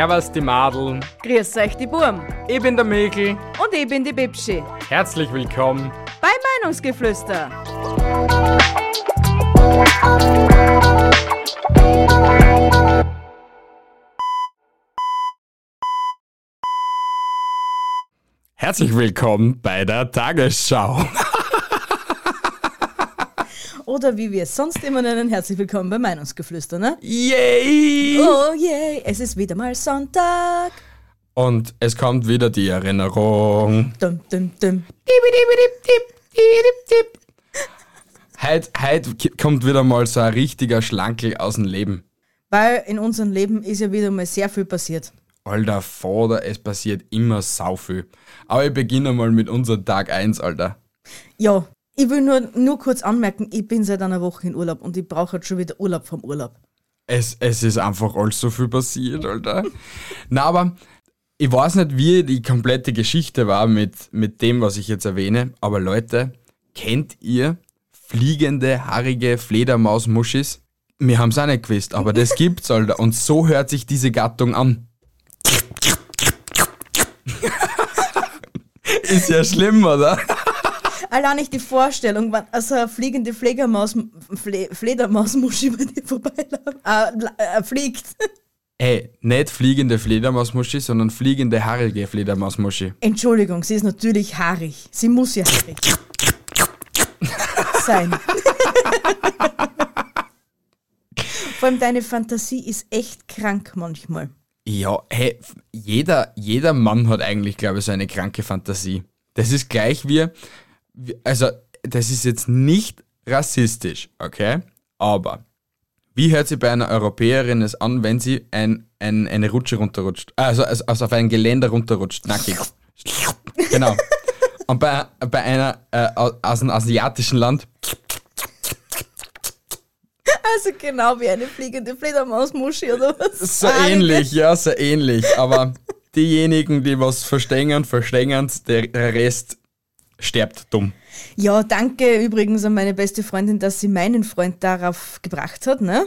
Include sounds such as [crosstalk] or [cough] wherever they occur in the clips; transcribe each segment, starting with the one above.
Servus die Madeln. Grüß euch die Burm. Ich bin der Mikl. Und ich bin die Bibschi. Herzlich willkommen bei Meinungsgeflüster. Herzlich willkommen bei der Tagesschau. Oder wie wir es sonst immer nennen, herzlich willkommen bei Meinungsgeflüster, ne? Yay! Oh yay, es ist wieder mal Sonntag. Und es kommt wieder die Erinnerung. Dum, dum, dum. Heute, heute kommt wieder mal so ein richtiger Schlankel aus dem Leben. Weil in unserem Leben ist ja wieder mal sehr viel passiert. Alter Vater, es passiert immer sau viel. Aber ich beginne mal mit unserem Tag 1, Alter. Ja, ich will nur, nur kurz anmerken, ich bin seit einer Woche in Urlaub und ich brauche jetzt schon wieder Urlaub vom Urlaub. Es, es ist einfach alles so viel passiert, Alter. Na, aber ich weiß nicht, wie die komplette Geschichte war mit, mit dem, was ich jetzt erwähne, aber Leute, kennt ihr fliegende, haarige Fledermausmuschis? Wir haben es auch nicht gewusst, aber das gibt's, Alter. Und so hört sich diese Gattung an. [laughs] ist ja schlimm, oder? Allein nicht die Vorstellung, wenn also eine fliegende Fledermaus, Fle Fledermausmuschi bei dir vorbeiläuft, äh, äh, fliegt. Ey, nicht fliegende Fledermausmuschi, sondern fliegende haarige Fledermausmuschi. Entschuldigung, sie ist natürlich haarig. Sie muss ja haarig sein. [laughs] Vor allem deine Fantasie ist echt krank manchmal. Ja, hey, jeder, jeder Mann hat eigentlich, glaube ich, so eine kranke Fantasie. Das ist gleich wie, also das ist jetzt nicht rassistisch, okay? Aber wie hört sich bei einer Europäerin es an, wenn sie ein, ein, eine Rutsche runterrutscht? Also, also, also auf ein Geländer runterrutscht, nackig. genau. Und bei, bei einer äh, aus einem asiatischen Land. Also genau wie eine fliegende Fledermausmuschi oder was? So ähnlich, ja, so ähnlich. Aber diejenigen, die was verstehen, verstehen der Rest sterbt dumm. Ja, danke übrigens an meine beste Freundin, dass sie meinen Freund darauf gebracht hat, ne?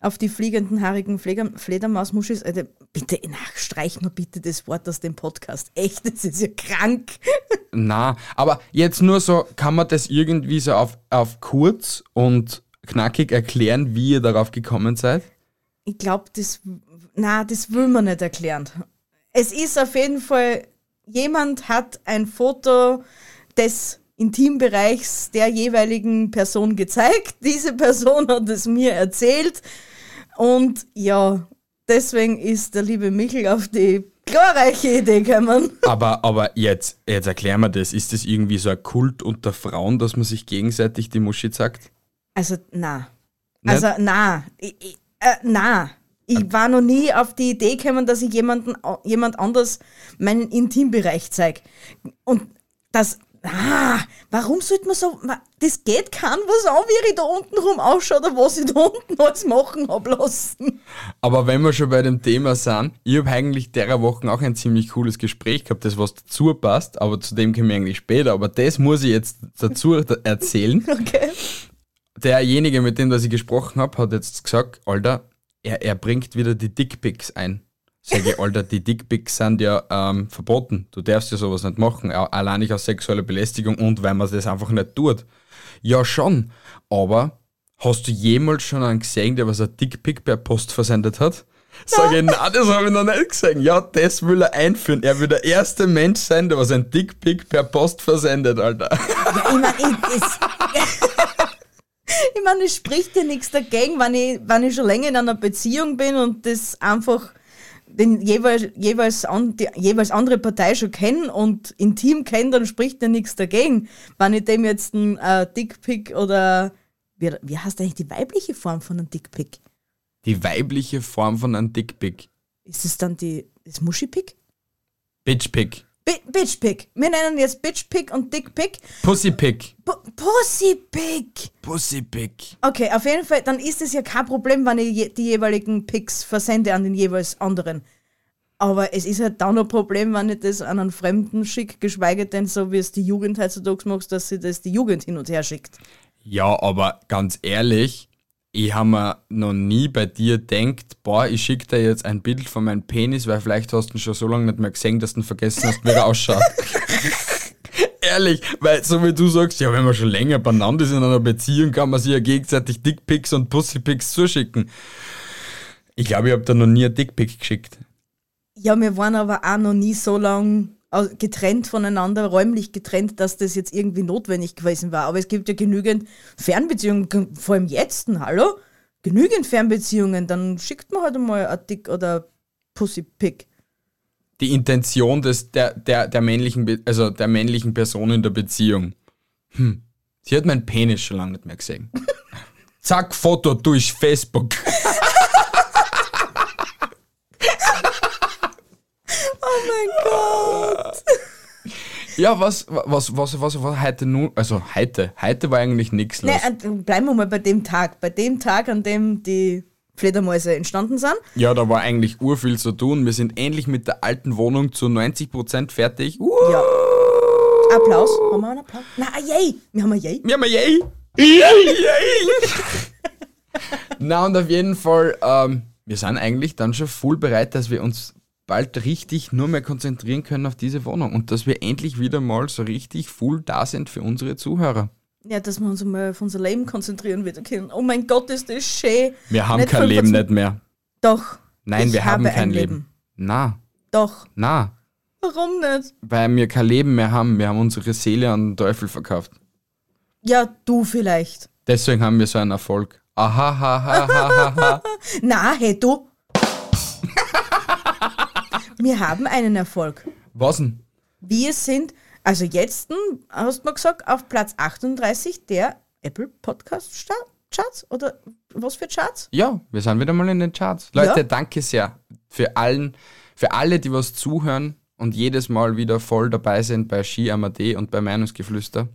Auf die fliegenden, haarigen Fledermausmuschis. Also, bitte, nachstreich nur bitte das Wort aus dem Podcast. Echt, das ist ja krank. [laughs] Na, aber jetzt nur so, kann man das irgendwie so auf, auf kurz und knackig erklären, wie ihr darauf gekommen seid? Ich glaube, das, na, das will man nicht erklären. Es ist auf jeden Fall, jemand hat ein Foto des Intimbereichs der jeweiligen Person gezeigt. [laughs] Diese Person hat es mir erzählt. Und ja, deswegen ist der liebe Michel auf die glorreiche Idee gekommen. [laughs] Aber, aber jetzt, jetzt erklär mir das. Ist das irgendwie so ein Kult unter Frauen, dass man sich gegenseitig die Muschi sagt? Also, na. Also, na. Ich, ich, äh, na. Ich war noch nie auf die Idee gekommen, dass ich jemanden, jemand anders meinen Intimbereich zeige. Und das ah, warum sollte man so, das geht kein was an, wie ich da unten rum ausschaue oder was ich da unten alles machen habe lassen. Aber wenn wir schon bei dem Thema sind, ich habe eigentlich derer Wochen auch ein ziemlich cooles Gespräch gehabt, das was dazu passt, aber zu dem kommen wir eigentlich später, aber das muss ich jetzt dazu [laughs] erzählen. Okay. Derjenige, mit dem ich gesprochen habe, hat jetzt gesagt, Alter, er, er bringt wieder die Dickpics ein. Sag ich, Alter, die Dickpics sind ja ähm, verboten. Du darfst ja sowas nicht machen. Allein nicht aus sexueller Belästigung und weil man das einfach nicht tut. Ja, schon. Aber hast du jemals schon einen gesehen, der was ein Dickpick per Post versendet hat? Sag ich, nein, das habe ich noch nicht gesehen. Ja, das will er einführen. Er will der erste Mensch sein, der was ein Dickpick per Post versendet, Alter. Ja, ich meine, ich, [laughs] ich meine, es spricht ja nichts dagegen, wenn ich, wenn ich schon länger in einer Beziehung bin und das einfach den jeweils, jeweils, an, die jeweils andere Partei schon kennen und intim kennen, dann spricht ja nichts dagegen. Wenn ich dem jetzt ein äh, Dickpick oder wie, wie heißt eigentlich die weibliche Form von einem Dickpick? Die weibliche Form von einem Dickpick. Ist es dann die, das Muschipick? Bitchpick. Bitchpick. Wir nennen jetzt Bitchpick und Dickpick. Pussypick. Pussypick. Pussypick. Okay, auf jeden Fall, dann ist es ja kein Problem, wenn ich die jeweiligen Picks versende an den jeweils anderen. Aber es ist halt dann ein Problem, wenn ich das an einen Fremden schicke, geschweige denn so, wie es die Jugend heutzutage macht, dass sie das die Jugend hin und her schickt. Ja, aber ganz ehrlich, Ich habe mir noch nie bei dir denkt, boah, ich schicke dir jetzt ein Bild von meinem Penis, weil vielleicht hast du ihn schon so lange nicht mehr gesehen, dass du ihn vergessen hast, wie er ausschaut. [laughs] Ehrlich, weil so wie du sagst, ja, wenn man schon länger beieinander ist in einer Beziehung, kann man sich ja gegenseitig Dickpics und Pussypics zuschicken. Ich glaube, ich habe da noch nie ein Dickpic geschickt. Ja, wir waren aber auch noch nie so lang au- getrennt voneinander, räumlich getrennt, dass das jetzt irgendwie notwendig gewesen war. Aber es gibt ja genügend Fernbeziehungen, vor allem jetzt, hallo? Genügend Fernbeziehungen, dann schickt man halt einmal ein Dick oder Pussy-Pick. Die Intention des, der, der, der, männlichen, Be- also der männlichen Person in der Beziehung. Hm. Sie hat meinen Penis schon lange nicht mehr gesehen. [laughs] Zack, Foto durch Facebook. [laughs] Oh mein Gott! Ja, was, was, was, was war heute nun? Also heute, heute war eigentlich nichts los. Nee, und bleiben wir mal bei dem Tag. Bei dem Tag, an dem die Fledermäuse entstanden sind. Ja, da war eigentlich urviel zu tun. Wir sind endlich mit der alten Wohnung zu 90% fertig. Uh, Ja. Applaus. Haben wir einen Applaus? Na, ah, yay! Wir haben ein Yay. Wir haben ein Yay! Yay! Yay! [laughs] Na und auf jeden Fall, ähm, wir sind eigentlich dann schon voll bereit, dass wir uns bald richtig nur mehr konzentrieren können auf diese Wohnung und dass wir endlich wieder mal so richtig full da sind für unsere Zuhörer. Ja, dass wir uns mal auf unser Leben konzentrieren wieder können. Oh mein Gott, ist das schön. Wir haben Nicht kein Leben 25 nicht mehr. Doch. Nein, wir haben habe kein ein Leben. Na, Doch. na, Warum nicht? weil wir kein Leben mehr haben. Wir haben unsere Seele an den Teufel verkauft. Ja, du vielleicht. Deswegen haben wir so einen Erfolg. Aha, ha, ha, ha, ha, ha. Na, hey, du. Wir haben einen Erfolg. Was denn? Wir sind, also jetzt, hm, hast du mal gesagt, auf Platz 38 der Apple Podcast Charts? Oder was für Charts? Ja, wir sind wieder mal in den Charts. Leute, Ja. danke sehr für allen, für alle, die was zuhören und jedes Mal wieder voll dabei sind bei Ski Amadee und bei Meinungsgeflüster.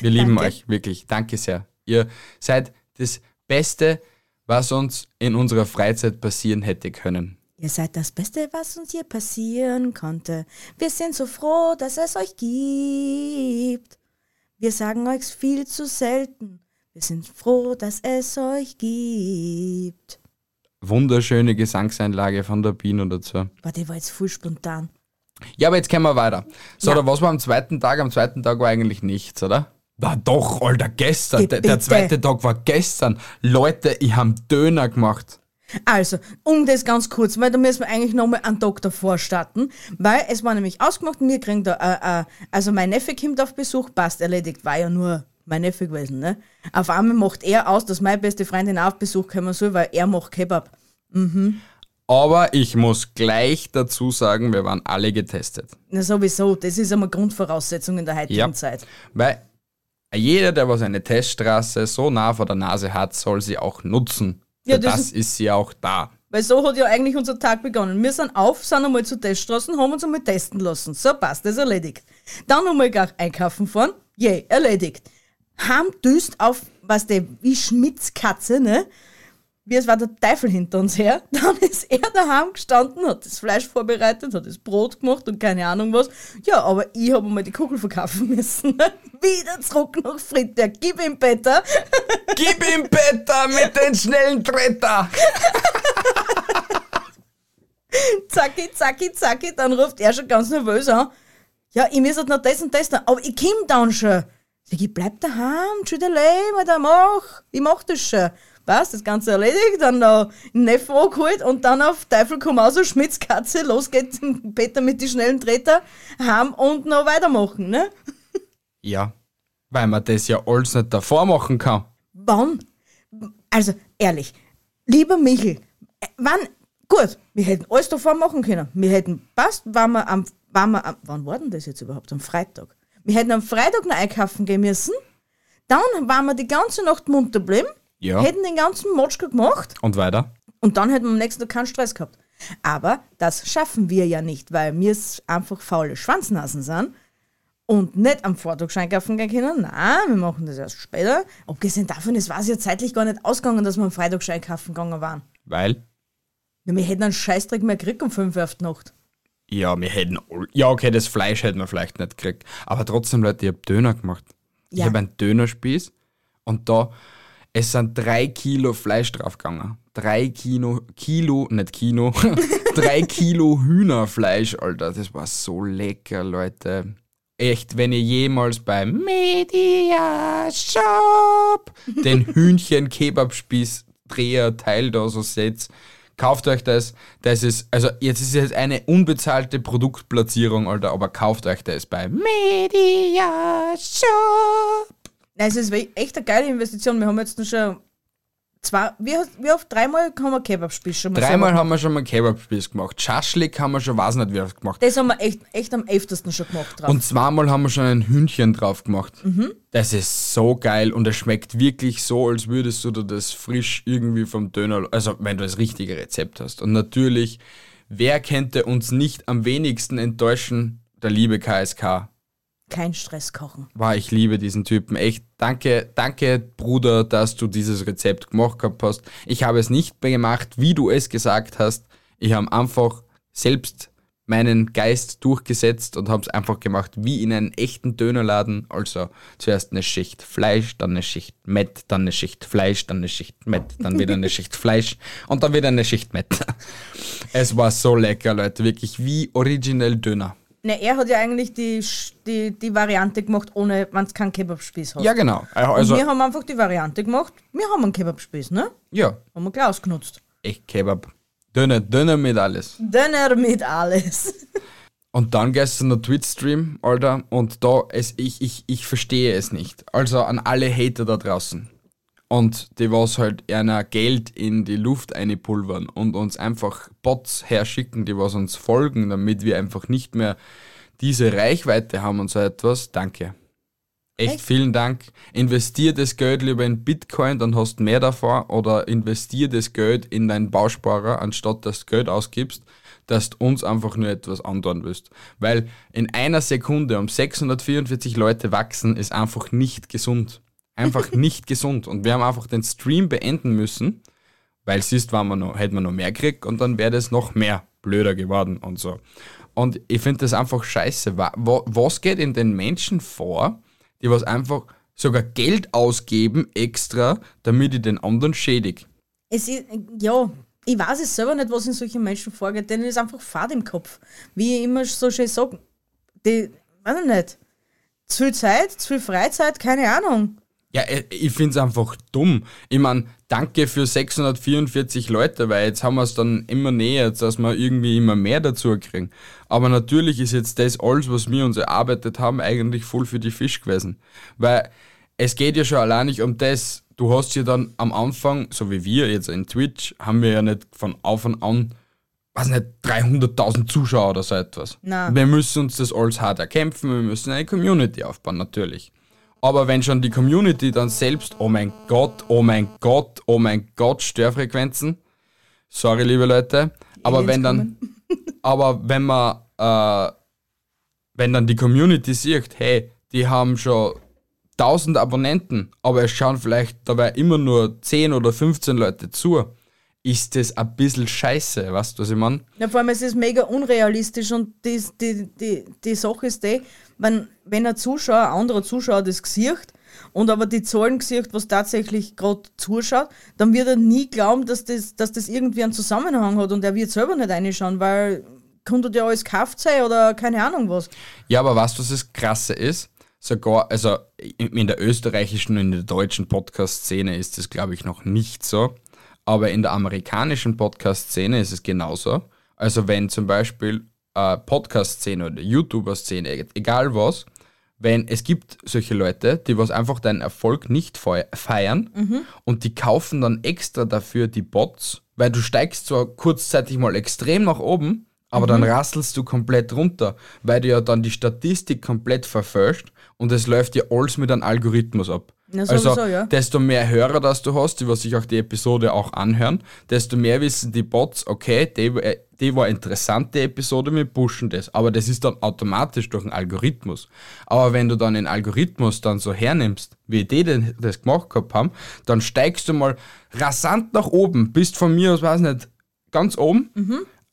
Wir lieben Danke. euch, wirklich. Danke sehr. Ihr seid das Beste, was uns in unserer Freizeit passieren hätte können. Ihr seid das Beste, was uns hier passieren konnte. Wir sind so froh, dass es euch gibt. Wir sagen euch viel zu selten. Wir sind froh, dass es euch gibt. Wunderschöne Gesangseinlage von der Biene dazu. Warte, die war jetzt voll spontan. Ja, aber jetzt können wir weiter. So, Ja. oder was war am zweiten Tag? Am zweiten Tag war eigentlich nichts, oder? Na doch, Alter, gestern. Der, der zweite Tag war gestern. Leute, ich habe Döner gemacht. Also, um das ganz kurz, weil da müssen wir eigentlich nochmal einen Tag davor starten, weil es war nämlich ausgemacht, wir kriegen da, äh, äh, also mein Neffe kommt auf Besuch, passt, erledigt, war ja nur mein Neffe gewesen, ne? Auf einmal macht er aus, dass meine beste Freundin auf Besuch kommen soll, weil er macht Kebab. Aber ich muss gleich dazu sagen, wir waren alle getestet. Na sowieso, das ist einmal Grundvoraussetzung in der heutigen Ja. Zeit. Weil jeder, der was eine Teststraße so nah vor der Nase hat, soll sie auch nutzen. Ja, das das, ist sie auch da. Weil so hat ja eigentlich unser Tag begonnen. Wir sind auf, sind einmal zur Teststraßen, haben uns einmal testen lassen. So, passt, das ist erledigt. Dann einmal gar einkaufen fahren, je, erledigt. Haben düst auf, was der, wie Schmitzkatze, ne? Wie es war der Teufel hinter uns her. [laughs] Dann ist er daheim gestanden, hat das Fleisch vorbereitet, hat das Brot gemacht und keine Ahnung was. Ja, aber ich habe mal die Kugel verkaufen [laughs] müssen. Wieder zurück nach Friedberg. Gib ihm Peter. [laughs] Gib ihm Peter mit den schnellen Tretter! zacki, zacki, zacki, dann ruft er schon ganz nervös an. Ja, ich muss halt noch das und das tun, aber ich komm dann schon. Sag ich, bleib daheim, da mach, ich mach das schon. Passt, das Ganze erledigt, dann noch den Neffen angeholt und dann auf Teufel komm aus, so Schmitzkatze, los geht's, Peter mit die schnellen Treter, heim und noch weitermachen, ne? Ja, weil man das ja alles nicht davor machen kann. Wann? Also, ehrlich, lieber Michel, äh, wann, gut, wir hätten alles davor machen können. Wir hätten, passt, waren wir am, waren wir am, wann war denn das jetzt überhaupt? Am Freitag. Wir hätten am Freitag noch einkaufen gehen müssen, dann waren wir die ganze Nacht munter geblieben, Ja. hätten den ganzen Motschka gemacht Und weiter? und dann hätten wir am nächsten Tag keinen Stress gehabt. Aber das schaffen wir ja nicht, weil wir einfach faule Schwanznasen sind und nicht am Vortag einkaufen gehen können. Nein, wir machen das erst später. Abgesehen davon, es war es ja zeitlich gar nicht ausgegangen, dass wir am Freitag schon einkaufen gegangen waren. Weil? Ja, wir hätten einen Scheißdreck mehr gekriegt um 5 Uhr auf die Nacht. Ja, wir hätten. Ja, okay, das Fleisch hätten wir vielleicht nicht gekriegt. Aber trotzdem, Leute, ich hab Döner gemacht. Ich Ja. habe einen Dönerspieß und da. Es sind drei Kilo Fleisch draufgegangen. Drei Kilo, Kilo, nicht Kino, [laughs] drei Kilo Hühnerfleisch, Alter. Das war so lecker, Leute. Echt, wenn ihr jemals beim Media Shop den [laughs] Hühnchen-Kebabspieß-Dreher-Teil da so seht, kauft euch das. Das ist, also jetzt ist es eine unbezahlte Produktplatzierung, Alter, aber kauft euch das bei Media Shop. Nein, es ist echt eine geile Investition. Wir haben jetzt schon zwei, wie, wie oft? Dreimal haben wir Kebabspieß schon mal Dreimal haben wir schon mal Kebabspieß gemacht. Schaschlik haben wir schon, weiß nicht wie oft gemacht. Das haben wir echt, echt am öftesten schon gemacht drauf. Und zweimal haben wir schon ein Hühnchen drauf gemacht. Das ist so geil und es schmeckt wirklich so, als würdest du dir das frisch irgendwie vom Döner, also wenn du das richtige Rezept hast. Und natürlich, wer könnte uns nicht am wenigsten enttäuschen? Der liebe KSK. Kein Stress kochen. Wow, ich liebe diesen Typen. Echt, danke, danke, Bruder, dass du dieses Rezept gemacht gehabt hast. Ich habe es nicht mehr gemacht, wie du es gesagt hast. Ich habe einfach selbst meinen Geist durchgesetzt und habe es einfach gemacht wie in einem echten Dönerladen. Also zuerst eine Schicht Fleisch, dann eine Schicht Mett, dann eine Schicht Fleisch, dann eine Schicht Mett, dann wieder eine Schicht Fleisch und dann wieder eine Schicht Mett. [laughs] Es war so lecker, Leute. Wirklich wie originell Döner. Ne, er hat ja eigentlich die, die, die Variante gemacht, ohne, wenn es keinen Kebabspieß hat. Ja, genau. Und Also, wir haben einfach die Variante gemacht, wir haben einen Kebabspieß, ne? ja, Haben wir gleich ausgenutzt. echt Kebab. Döner, Döner mit alles. Döner mit alles. [laughs] Und dann gestern der Twitch-Stream, Alter, und da, es, ich, ich, ich verstehe es nicht. Also an alle Hater da draußen. Und die was halt einer Geld in die Luft einpulvern und uns einfach Bots herschicken, die was uns folgen, damit wir einfach nicht mehr diese Reichweite haben und so etwas. Danke. Echt, Echt? vielen Dank. Investier das Geld lieber in Bitcoin, dann hast du mehr davon. Oder investier das Geld in deinen Bausparer, anstatt dass du Geld ausgibst, dass du uns einfach nur etwas andauern willst. Weil in einer Sekunde um 644 Leute wachsen, ist einfach nicht gesund. Einfach [laughs] nicht gesund. Und wir haben einfach den Stream beenden müssen, weil siehst, wenn man noch, hätte man noch mehr gekriegt und dann wäre das noch mehr blöder geworden und so. Und ich finde das einfach scheiße. Wa- wa- Was geht in den Menschen vor, die was einfach sogar Geld ausgeben extra, damit ich den anderen schädige? Es ist, ja, ich weiß es selber nicht, was in solchen Menschen vorgeht, denen ist einfach Fahrt im Kopf. Wie ich immer so schön sage, die, weiß ich nicht, zu viel Zeit, zu viel Freizeit, keine Ahnung. Ja, äh, ich finde es einfach dumm. Ich meine, danke für 644 Leute, weil jetzt haben wir es dann immer näher, dass wir irgendwie immer mehr dazu kriegen. Aber natürlich ist jetzt das alles, was wir uns erarbeitet haben, eigentlich voll für die Fisch gewesen. Weil es geht ja schon allein nicht um das. Du hast ja dann am Anfang, so wie wir jetzt in Twitch, haben wir ja nicht von Anfang an, weiß nicht, 300.000 Zuschauer oder so etwas. Nein. Wir müssen uns das alles hart erkämpfen, wir müssen eine Community aufbauen, natürlich. Aber wenn schon die Community dann selbst, oh mein Gott, oh mein Gott, oh mein Gott, Störfrequenzen, sorry liebe Leute, aber wenn dann, [laughs] aber wenn man, äh, wenn dann die Community sieht, hey, die haben schon 1000 Abonnenten, aber es schauen vielleicht dabei immer nur 10 oder 15 Leute zu, ist das ein bisschen scheiße, weißt du, was ich meine? Ja, vor allem, es ist mega unrealistisch und die, die, die, die Sache ist die, wenn, wenn ein Zuschauer, ein anderer Zuschauer das sieht und aber die Zahlen sieht, was tatsächlich gerade zuschaut, dann wird er nie glauben, dass das, dass das irgendwie einen Zusammenhang hat und er wird selber nicht reinschauen, weil könnte ja alles gekauft sein oder keine Ahnung was. Ja, aber weißt du, was das Krasse ist? Sogar, also in der österreichischen und in der deutschen Podcast-Szene ist das, glaube ich, noch nicht so. Aber in der amerikanischen Podcast-Szene ist es genauso. Also wenn zum Beispiel äh, Podcast-Szene oder YouTuber-Szene, e- egal was, wenn es gibt solche Leute, die was einfach deinen Erfolg nicht feiern und die kaufen dann extra dafür die Bots, weil du steigst zwar kurzzeitig mal extrem nach oben, aber dann rasselst du komplett runter, weil du ja dann die Statistik komplett verfälscht und es läuft ja alles mit einem Algorithmus ab. Ja, also, sowieso, ja. desto mehr Hörer das du hast, die was sich auch die Episode auch anhören, desto mehr wissen die Bots, okay, die, äh, die war interessant, die Episode, wir pushen das. Aber das ist dann automatisch durch den Algorithmus. Aber wenn du dann den Algorithmus dann so hernimmst, wie die denn das gemacht gehabt haben, dann steigst du mal rasant nach oben, bist von mir aus, weiß nicht, ganz oben,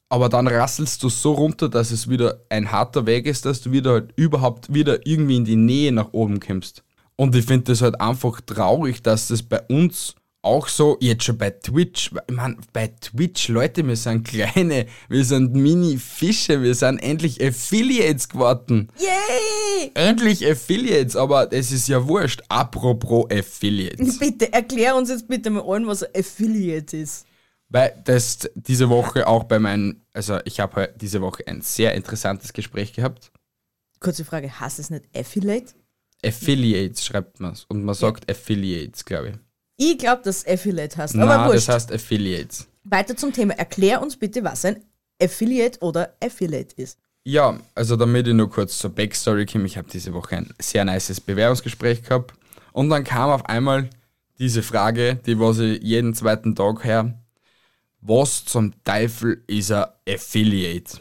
aber dann rasselst du so runter, dass es wieder ein harter Weg ist, dass du wieder halt überhaupt wieder irgendwie in die Nähe nach oben kommst. Und ich finde das halt einfach traurig, dass das bei uns auch so, jetzt schon bei Twitch, ich meine, bei Twitch, Leute, wir sind kleine, wir sind Mini-Fische, wir sind endlich Affiliates geworden. Yay! Endlich Affiliates, aber es ist ja wurscht. Apropos Affiliates. [laughs] Bitte, erklär uns jetzt bitte mal allen, was ein Affiliate ist. Weil das diese Woche auch bei meinen, also ich habe halt diese Woche ein sehr interessantes Gespräch gehabt. Kurze Frage, heißt es nicht Affiliate? Affiliates schreibt man es und man sagt Affiliates, glaube ich. Ich glaube, dass Affiliate heißt, Nein, aber wurscht. das heißt Affiliates. Weiter zum Thema. Erklär uns bitte, was ein Affiliate oder Affiliate ist. Ja, also damit ich nur kurz zur Backstory komme, ich habe diese Woche ein sehr nices Bewerbungsgespräch gehabt und dann kam auf einmal diese Frage, die was ich jeden zweiten Tag her, was zum Teufel ist ein Affiliate?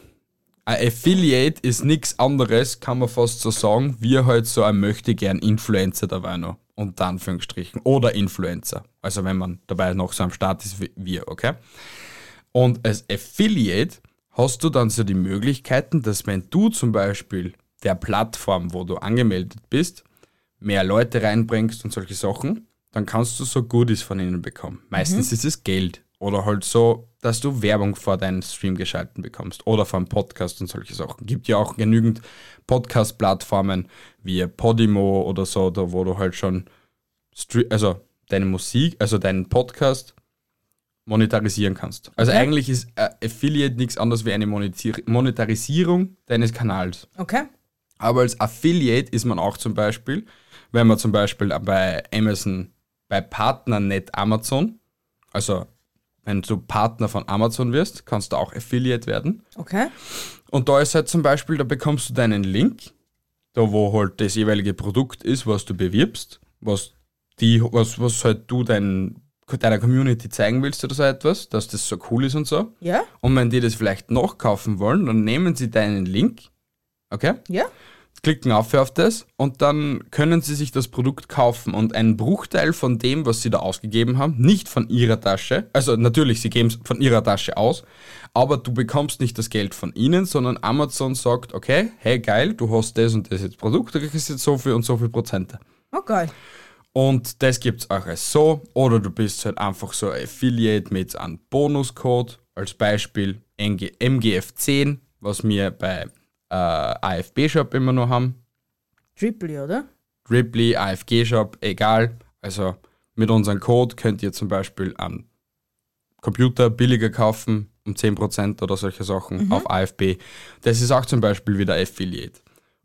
Ein Affiliate ist nichts anderes, kann man fast so sagen, wie halt so ein möchte gern Influencer dabei noch. Unter Anführungsstrichen. Oder Influencer. Also wenn man dabei noch so am Start ist wie wir, okay? Und als Affiliate hast du dann so die Möglichkeiten, dass wenn du zum Beispiel der Plattform, wo du angemeldet bist, mehr Leute reinbringst und solche Sachen, dann kannst du so Goodies von ihnen bekommen. Meistens ist es Geld. Oder halt so, dass du Werbung vor deinen Stream geschalten bekommst. Oder vor einem Podcast und solche Sachen. Gibt ja auch genügend Podcast-Plattformen wie Podimo oder so, da wo du halt schon also deine Musik, also deinen Podcast monetarisieren kannst. Also Okay. eigentlich ist äh, Affiliate nichts anderes wie eine Monetari- Monetarisierung deines Kanals. Okay? Aber als Affiliate ist man auch zum Beispiel, wenn man zum Beispiel bei Amazon, bei Partnernet Amazon, also wenn du Partner von Amazon wirst, kannst du auch Affiliate werden. Okay? Und da ist halt zum Beispiel, da bekommst du deinen Link, da wo halt das jeweilige Produkt ist, was du bewirbst, was die, was, was halt du dein, deiner Community zeigen willst oder so etwas, dass das so cool ist und so. Ja? Und wenn die das vielleicht nachkaufen wollen, dann nehmen sie deinen Link, okay? Ja? Klicken auf auf das und dann können sie sich das Produkt kaufen und einen Bruchteil von dem, was sie da ausgegeben haben, nicht von ihrer Tasche, also natürlich, sie geben es von ihrer Tasche aus, aber du bekommst nicht das Geld von ihnen, sondern Amazon sagt, okay, hey geil, du hast das und das jetzt Produkt, du kriegst jetzt so viel und so viel Prozente. Oh, geil. Und das gibt es auch als so. Oder du bist halt einfach so Affiliate mit einem Bonuscode. Als Beispiel NG MGF10, was wir bei äh, AFB Shop immer noch haben. Triple, oder? Ripley, AFG Shop, egal. Also mit unserem Code könnt ihr zum Beispiel einen Computer billiger kaufen, um 10% oder solche Sachen auf AFB. Das ist auch zum Beispiel wieder Affiliate.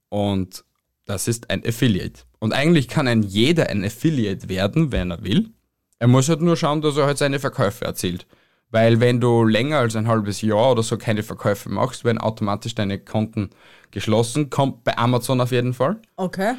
Und das ist ein Affiliate. Und eigentlich kann ein jeder ein Affiliate werden, wenn er will. Er muss halt nur schauen, dass er halt seine Verkäufe erzielt. Weil wenn du länger als ein halbes Jahr oder so keine Verkäufe machst, werden automatisch deine Konten geschlossen. Kommt bei Amazon auf jeden Fall. Okay.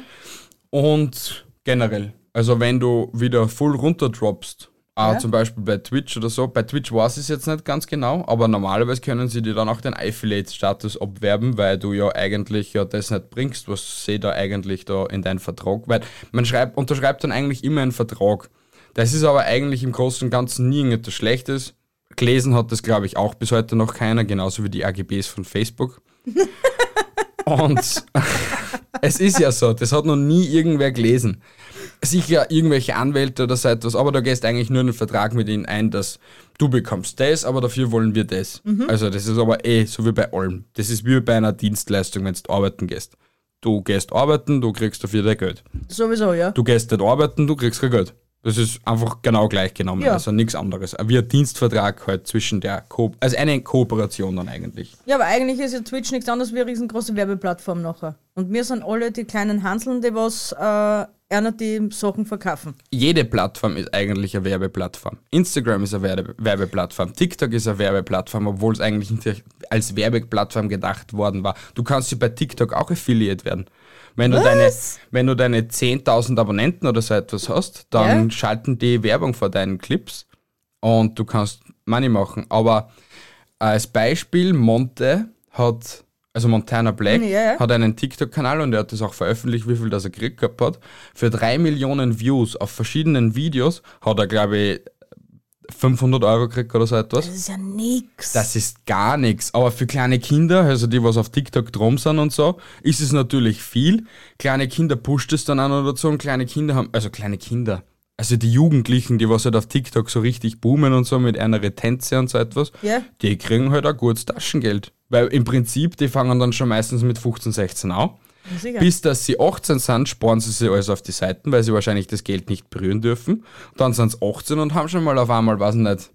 Und generell, also wenn du wieder full runterdroppst, Ja. zum Beispiel bei Twitch oder so, bei Twitch weiß ich es jetzt nicht ganz genau, aber normalerweise können sie dir dann auch den Affiliate-Status abwerben, weil du ja eigentlich ja das nicht bringst, was sie da eigentlich da in deinen Vertrag, weil man schreibt, unterschreibt dann eigentlich immer einen Vertrag. Das ist aber eigentlich im Großen und Ganzen nie irgendetwas Schlechtes. Gelesen hat das, glaube ich, auch bis heute noch keiner, genauso wie die AGBs von Facebook. [laughs] und [laughs] es ist ja so, das hat noch nie irgendwer gelesen. Sicher irgendwelche Anwälte oder so etwas, aber da gehst eigentlich nur einen Vertrag mit ihnen ein, dass du bekommst das, aber dafür wollen wir das. Also das ist aber eh so wie bei allem. Das ist wie bei einer Dienstleistung, wenn du arbeiten gehst. Du gehst arbeiten, du kriegst dafür dein Geld. Sowieso, ja. Du gehst nicht arbeiten, du kriegst kein Geld. Das ist einfach genau gleich genommen, Ja. also nichts anderes. Wie ein Dienstvertrag halt zwischen der Ko also eine Kooperation dann eigentlich. Ja, aber eigentlich ist ja Twitch nichts anderes wie eine riesengroße Werbeplattform nachher. Und wir sind alle die kleinen Hanseln, die was äh, einer die Sachen verkaufen. jede Plattform ist eigentlich eine Werbeplattform. Instagram ist eine Werbe Werbeplattform, TikTok ist eine Werbeplattform, obwohl es eigentlich nicht als Werbeplattform gedacht worden war. Du kannst ja bei TikTok auch Affiliate werden. Wenn du, deine, wenn du deine 10.000 Abonnenten oder so etwas hast, dann Ja. schalten die Werbung vor deinen Clips und du kannst Money machen. Aber als Beispiel, Monte hat, also Montana Black, Ja, ja. hat einen TikTok-Kanal und er hat das auch veröffentlicht, wie viel das er gekriegt gehabt hat. Für drei Millionen Views auf verschiedenen Videos hat er, glaube ich, 500 Euro kriegt oder so etwas. Das ist ja nix. Das ist gar nichts. Aber für kleine Kinder, also die, was auf TikTok drum sind und so, ist es natürlich viel. Kleine Kinder pusht es dann auch noch dazu und kleine Kinder haben, also kleine Kinder, also die Jugendlichen, die was halt auf TikTok so richtig boomen und so mit einer Tänze und so etwas, Ja. die kriegen halt auch gutes Taschengeld. Weil im Prinzip, die fangen dann schon meistens mit 15, 16 an. Sicher. Bis dass sie 18 sind, sparen sie sich alles auf die Seiten, weil sie wahrscheinlich das Geld nicht berühren dürfen. Dann sind sie 18 und haben schon mal auf einmal, weiß ich nicht,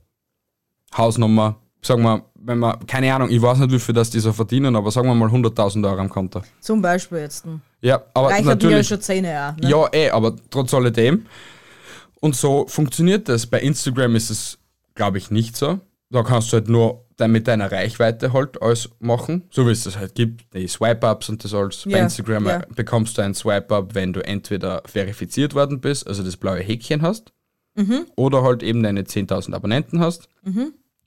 Hausnummer, sagen wir, wenn man, keine Ahnung, ich weiß nicht, wie viel das die so verdienen, aber sagen wir mal 100.000 Euro am Konto. Zum Beispiel jetzt. Ja, aber Reichert mir ja natürlich. schon Zähne auch. Ne? Ja, eh, aber trotz alledem. Und so funktioniert das. Bei Instagram ist es, glaube ich, nicht so. Da kannst du halt nur mit deiner Reichweite halt alles machen, so wie es das halt gibt, die Swipe-Ups und das alles. Bei Ja, Instagram ja. äh, bekommst du ein Swipe-Up, wenn du entweder verifiziert worden bist, also das blaue Häkchen hast, Mhm. oder halt eben deine 10.000 Abonnenten hast.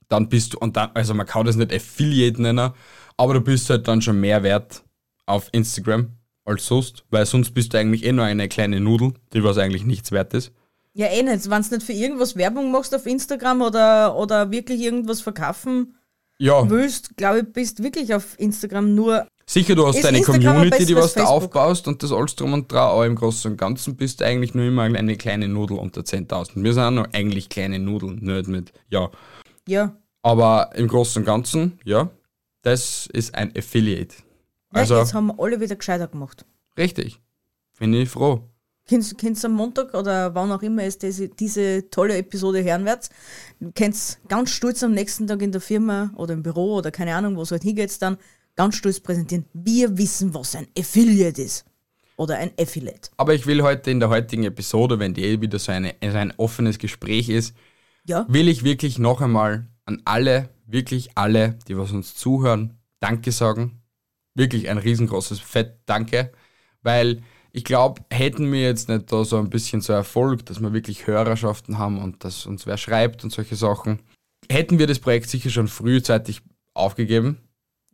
Dann bist du, und dann, also man kann das nicht Affiliate nennen, aber du bist halt dann schon mehr wert auf Instagram als sonst, weil sonst bist du eigentlich eh nur eine kleine Nudel, die was eigentlich nichts wert ist. Ja, eh nicht. Wenn du nicht für irgendwas Werbung machst auf Instagram oder, oder wirklich irgendwas verkaufen Ja, willst, glaube ich, bist wirklich auf Instagram nur. sicher, du hast deine Instagram Community, die was Facebook? aufbaust und das alles drum und dran, aber im Großen und Ganzen bist du eigentlich nur immer eine kleine Nudel unter 10.000. Wir sind auch noch eigentlich kleine Nudeln, nicht mit, ja. Ja. Aber im Großen und Ganzen, ja, das ist ein Affiliate. Also, Also, jetzt haben wir alle wieder gescheiter gemacht. richtig. Bin ich froh. Kennst kennst am Montag oder wann auch immer es diese, diese tolle Episode hören werdet, könnt ganz stolz am nächsten Tag in der Firma oder im Büro oder keine Ahnung, wo es halt hingeht, dann ganz stolz präsentieren. Wir wissen, was ein Affiliate ist. Oder ein Affiliate. Aber ich will heute in der heutigen Episode, wenn die eh wieder so, eine, so ein offenes Gespräch ist, Ja? will ich wirklich noch einmal an alle, wirklich alle, die was uns zuhören, Danke sagen. Wirklich ein riesengroßes Fett Danke, weil ich glaube, hätten wir jetzt nicht da so ein bisschen so Erfolg, dass wir wirklich Hörerschaften haben und dass uns wer schreibt und solche Sachen, hätten wir das Projekt sicher schon frühzeitig aufgegeben.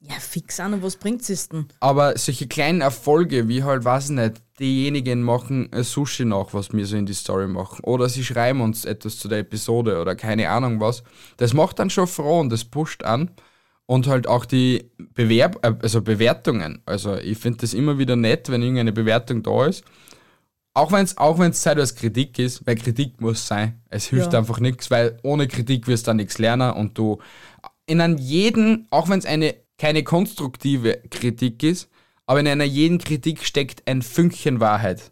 Ja, fix an, und was bringt es denn? Aber solche kleinen Erfolge, wie halt, weiß ich nicht, diejenigen machen ein Sushi nach, was wir so in die Story machen. Oder sie schreiben uns etwas zu der Episode oder keine Ahnung was. Das macht dann schon froh und das pusht an. Und halt auch die Bewerb äh, also Bewertungen. Also ich finde das immer wieder nett, wenn irgendeine Bewertung da ist. Auch wenn es auch wenn's zeitweise Kritik ist, weil Kritik muss sein. Es hilft Ja. einfach nichts, weil ohne Kritik wirst du dann nichts lernen und du in einem jeden, auch wenn es eine keine konstruktive Kritik ist, aber in einer jeden Kritik steckt ein Fünkchen Wahrheit.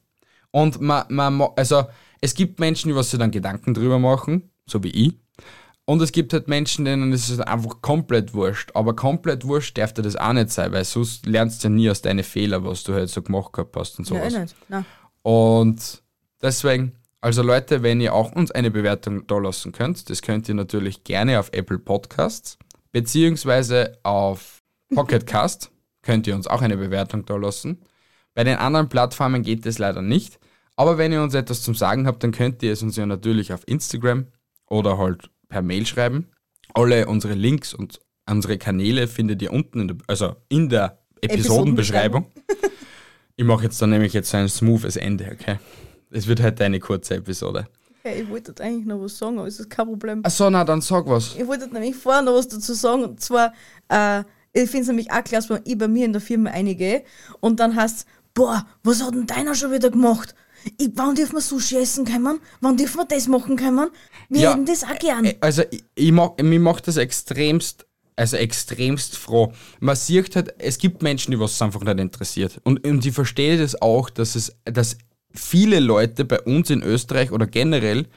Und man, man, also es gibt Menschen, die was sich dann Gedanken drüber machen, so wie ich. Und es gibt halt Menschen, denen ist es einfach komplett wurscht. Aber komplett wurscht darf dir das auch nicht sein, weil sonst lernst du ja nie aus deinen Fehlern, was du halt so gemacht gehabt hast und Ja, sowas. eh nicht. Nein. Und deswegen, also Leute, wenn ihr auch uns eine Bewertung da lassen könnt, das könnt ihr natürlich gerne auf Apple Podcasts, beziehungsweise auf [laughs] Pocketcast könnt ihr uns auch eine Bewertung da lassen. Bei den anderen Plattformen geht das leider nicht. Aber wenn ihr uns etwas zum Sagen habt, dann könnt ihr es uns ja natürlich auf Instagram oder halt per Mail schreiben. Alle unsere Links und unsere Kanäle findet ihr unten, in der, also in der Episodenbeschreibung. Ich mache jetzt dann nämlich jetzt so ein smoothes Ende, okay? Es wird halt eine kurze Episode. Okay, ich wollte eigentlich noch was sagen, aber es ist kein Problem. Achso, na dann sag was. Ich wollte nämlich vorher noch was dazu sagen. Und zwar, äh, ich finde es nämlich auch klasse, wenn ich bei mir in der Firma eingehe und dann heißt boah, was hat denn deiner schon wieder gemacht? Ich, wann dürfen wir Sushi essen können? Wann dürfen wir das machen können? Wir Ja, hätten das auch gern. Äh, Also ich, ich mag, mich macht das extremst, also extremst froh. Man sieht halt, es gibt Menschen, die was es einfach nicht interessiert. Und, und ich verstehe das auch, dass es, dass viele Leute bei uns in Österreich oder generell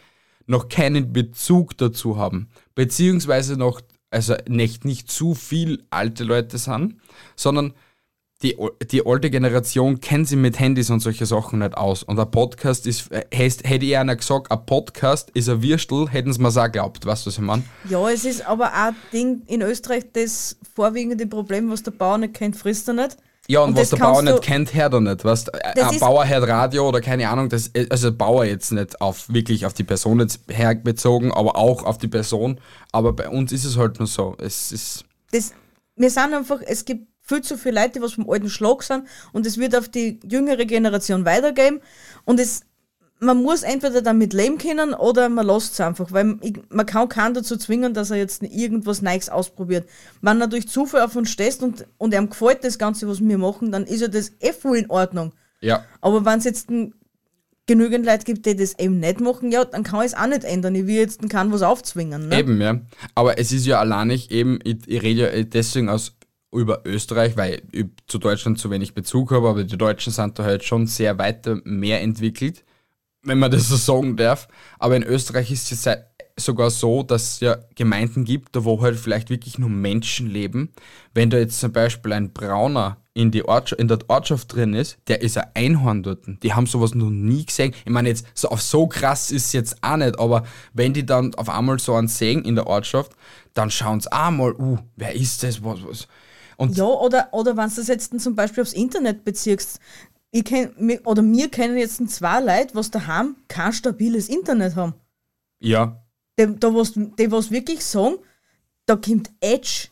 noch keinen Bezug dazu haben. Beziehungsweise noch, also nicht, nicht zu viel alte Leute sind, sondern die, die alte Generation kennt sich mit Handys und solche Sachen nicht aus. Und ein Podcast ist, äh, heißt, hätte ich einer gesagt, ein Podcast ist ein Würstel, hätten sie mir auch geglaubt, weißt du, was ich meine? Ja, es ist aber auch ein Ding in Österreich, das vorwiegende Problem, was der Bauer nicht kennt, frisst er nicht. Ja, und, Und was der Bauer nicht kennt, hört er nicht. Weißt, ein Bauer hört Radio oder keine Ahnung, das, also Bauer jetzt nicht auf wirklich auf die Person jetzt herbezogen, aber auch auf die Person. Aber bei uns ist es halt nur so. Es ist. das, wir sind einfach, es gibt viel zu viele Leute, die was vom alten Schlag sind und es wird auf die jüngere Generation weitergeben und es man muss entweder damit leben können oder man lässt es einfach, weil man kann keinen dazu zwingen, dass er jetzt irgendwas Neues ausprobiert. Wenn er durch Zufall auf uns stößt und, und ihm gefällt das Ganze, was wir machen, dann ist ja das eh voll in Ordnung. Ja. Aber wenn es jetzt genügend Leute gibt, die das eben nicht machen, ja, dann kann ich es auch nicht ändern. Ich will jetzt kann was aufzwingen. Ne? Eben, ja. Aber es ist ja allein nicht eben, ich, ich rede ja deswegen aus über Österreich, weil ich zu Deutschland zu wenig Bezug habe, aber die Deutschen sind da halt schon sehr weiter mehr entwickelt wenn man das so sagen darf. Aber in Österreich ist es sogar so, dass es ja Gemeinden gibt, da wo halt vielleicht wirklich nur Menschen leben. Wenn da jetzt zum Beispiel ein Brauner in, die Ortschaft, in der Ortschaft drin ist, der ist ein Einhorn dort. Die haben sowas noch nie gesehen. Ich meine, jetzt so auf so krass ist es jetzt auch nicht, aber wenn die dann auf einmal so einen sehen in der Ortschaft, dann schauen sie auch mal, uh, wer ist das, was, was. Und ja, oder, oder wenn du das jetzt zum Beispiel aufs Internet beziehst, ich kenn, oder wir kennen jetzt zwei Leute, was daheim kein stabiles Internet haben. Ja. Die, da was, die was wirklich sagen, da kommt Edge.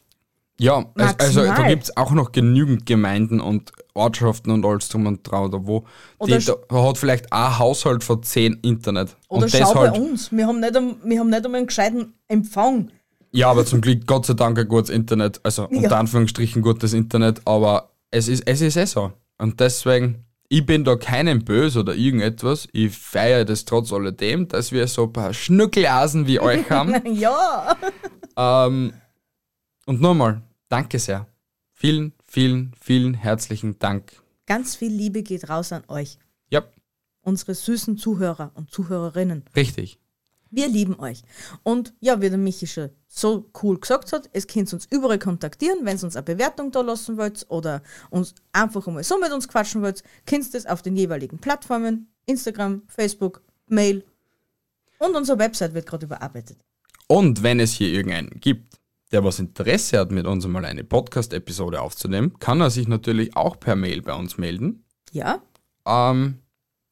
Ja, also, also da gibt es auch noch genügend Gemeinden und Ortschaften und alles drum und drauf, da wo die, da hat vielleicht ein Haushalt von zehn Internet. Oder und schau halt, bei uns, wir haben, nicht, wir haben nicht einmal einen gescheiten Empfang. Ja, aber zum Glück Gott sei Dank ein gutes Internet, also unter ja. Anführungsstrichen gutes Internet, aber es ist, es ist eh so. Und deswegen, ich bin da keinem böse oder irgendetwas. Ich feiere das trotz alledem, dass wir so ein paar Schnuckelasen wie euch [laughs] haben. ja. Ähm, und nochmal, danke sehr. Vielen, vielen, vielen herzlichen Dank. Ganz viel Liebe geht raus an euch. Ja. Unsere süßen Zuhörer und Zuhörerinnen. Richtig. Wir lieben euch. Und ja, wie der Michi schon so cool gesagt hat, es könnt uns überall kontaktieren, wenn ihr uns eine Bewertung da lassen wollt oder uns einfach einmal so mit uns quatschen wollt, könnt ihr das auf den jeweiligen Plattformen, Instagram, Facebook, Mail und unsere Website wird gerade überarbeitet. Und wenn es hier irgendeinen gibt, der was Interesse hat, mit uns mal eine Podcast-Episode aufzunehmen, kann er sich natürlich auch per Mail bei uns melden. Ja. Ähm,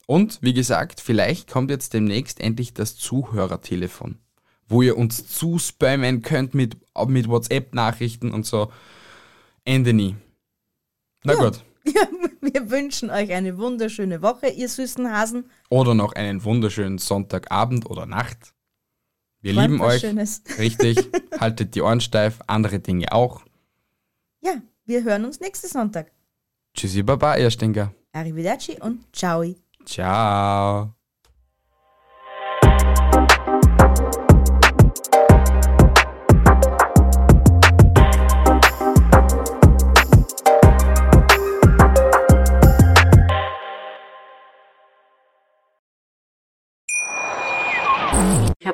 und wie gesagt, vielleicht kommt jetzt demnächst endlich das Zuhörertelefon, wo ihr uns zuspammen könnt mit, mit WhatsApp-Nachrichten und so. Ende nie. Na ja. gut. [laughs] Ja, wir wünschen euch eine wunderschöne Woche, ihr süßen Hasen. Oder noch einen wunderschönen Sonntagabend oder Nacht. Wir Träumt lieben euch. Schönes. [laughs] Richtig. Haltet die Ohren steif, andere Dinge auch. Ja, wir hören uns nächsten Sonntag. Tschüssi, Baba, ihr Stinker. Arrivederci und ciao. Ciao.